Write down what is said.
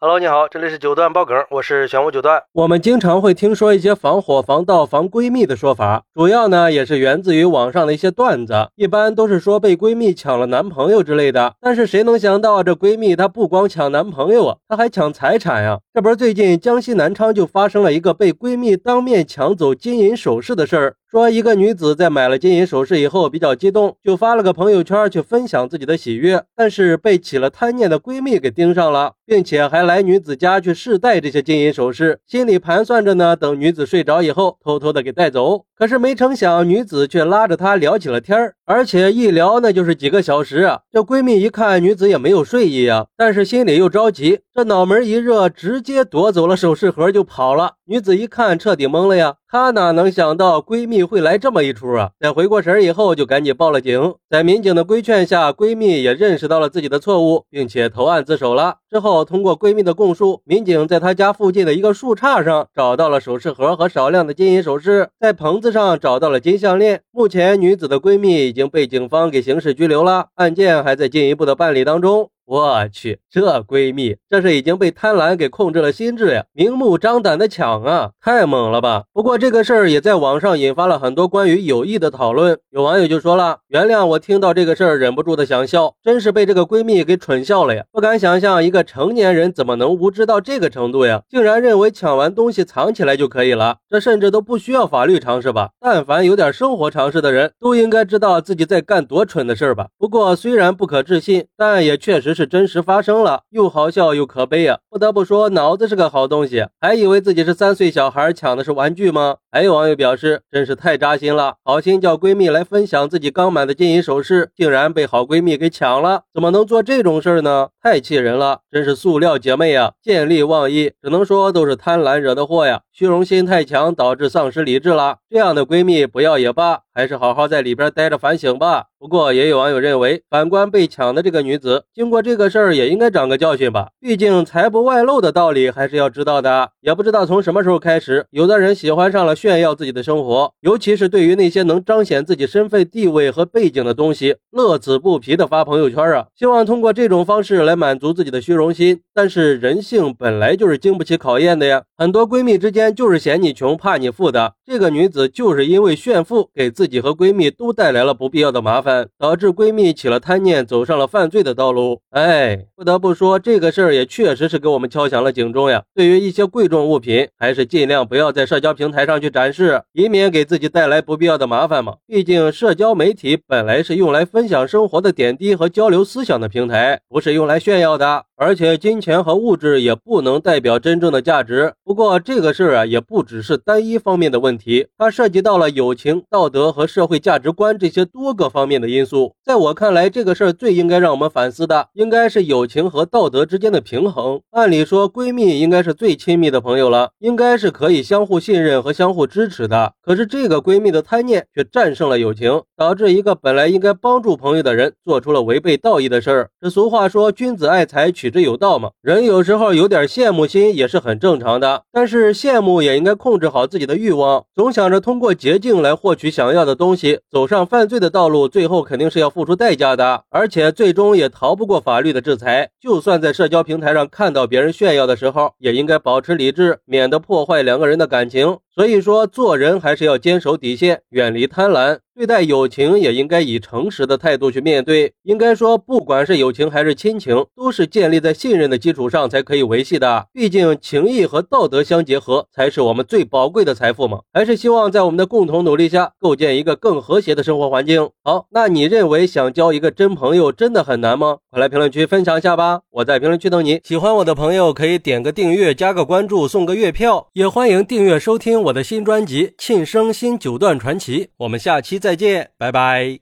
Hello，你好，这里是九段爆梗，我是玄武九段。我们经常会听说一些防火、防盗、防闺蜜的说法，主要呢也是源自于网上的一些段子，一般都是说被闺蜜抢了男朋友之类的。但是谁能想到这闺蜜她不光抢男朋友啊，她还抢财产呀？这不是最近江西南昌就发生了一个被闺蜜当面抢走金银首饰的事儿。说一个女子在买了金银首饰以后比较激动，就发了个朋友圈去分享自己的喜悦，但是被起了贪念的闺蜜给盯上了，并且还来女子家去试戴这些金银首饰，心里盘算着呢，等女子睡着以后偷偷的给带走。可是没成想，女子却拉着他聊起了天儿，而且一聊那就是几个小时啊。这闺蜜一看女子也没有睡意啊，但是心里又着急，这脑门一热，直接夺走了首饰盒就跑了。女子一看彻底懵了呀。她哪能想到闺蜜会来这么一出啊！在回过神儿以后，就赶紧报了警。在民警的规劝下，闺蜜也认识到了自己的错误，并且投案自首了。之后，通过闺蜜的供述，民警在她家附近的一个树杈上找到了首饰盒和少量的金银首饰，在棚子上找到了金项链。目前，女子的闺蜜已经被警方给刑事拘留了，案件还在进一步的办理当中。我去，这闺蜜这是已经被贪婪给控制了心智呀！明目张胆的抢啊，太猛了吧！不过这个事儿也在网上引发了很多关于友谊的讨论。有网友就说了：“原谅我听到这个事儿忍不住的想笑，真是被这个闺蜜给蠢笑了呀！不敢想象一个成年人怎么能无知到这个程度呀？竟然认为抢完东西藏起来就可以了，这甚至都不需要法律常识吧？但凡有点生活常识的人都应该知道自己在干多蠢的事儿吧？不过虽然不可置信，但也确实。是真实发生了，又好笑又可悲啊！不得不说，脑子是个好东西，还以为自己是三岁小孩抢的是玩具吗？还有网友表示，真是太扎心了，好心叫闺蜜来分享自己刚买的金银首饰，竟然被好闺蜜给抢了，怎么能做这种事儿呢？太气人了，真是塑料姐妹呀，见利忘义，只能说都是贪婪惹的祸呀，虚荣心太强，导致丧失理智了。这样的闺蜜不要也罢。还是好好在里边待着反省吧。不过也有网友认为，反观被抢的这个女子，经过这个事儿也应该长个教训吧。毕竟财不外露的道理还是要知道的。也不知道从什么时候开始，有的人喜欢上了炫耀自己的生活，尤其是对于那些能彰显自己身份地位和背景的东西，乐此不疲的发朋友圈啊，希望通过这种方式来满足自己的虚荣心。但是人性本来就是经不起考验的呀。很多闺蜜之间就是嫌你穷怕你富的。这个女子就是因为炫富给自。己和闺蜜都带来了不必要的麻烦，导致闺蜜起了贪念，走上了犯罪的道路。哎，不得不说，这个事儿也确实是给我们敲响了警钟呀。对于一些贵重物品，还是尽量不要在社交平台上去展示，以免给自己带来不必要的麻烦嘛。毕竟，社交媒体本来是用来分享生活的点滴和交流思想的平台，不是用来炫耀的。而且金钱和物质也不能代表真正的价值。不过这个事儿啊，也不只是单一方面的问题，它涉及到了友情、道德和社会价值观这些多个方面的因素。在我看来，这个事儿最应该让我们反思的，应该是友情和道德之间的平衡。按理说，闺蜜应该是最亲密的朋友了，应该是可以相互信任和相互支持的。可是这个闺蜜的贪念却战胜了友情，导致一个本来应该帮助朋友的人，做出了违背道义的事儿。这俗话说，君子爱财，取。取之有道嘛，人有时候有点羡慕心也是很正常的，但是羡慕也应该控制好自己的欲望，总想着通过捷径来获取想要的东西，走上犯罪的道路，最后肯定是要付出代价的，而且最终也逃不过法律的制裁。就算在社交平台上看到别人炫耀的时候，也应该保持理智，免得破坏两个人的感情。所以说，做人还是要坚守底线，远离贪婪。对待友情也应该以诚实的态度去面对。应该说，不管是友情还是亲情，都是建立在信任的基础上才可以维系的。毕竟，情谊和道德相结合，才是我们最宝贵的财富嘛。还是希望在我们的共同努力下，构建一个更和谐的生活环境。好，那你认为想交一个真朋友真的很难吗？来评论区分享一下吧！我在评论区等你。喜欢我的朋友可以点个订阅，加个关注，送个月票。也欢迎订阅收听我的新专辑《庆生新九段传奇》。我们下期。再见，拜拜。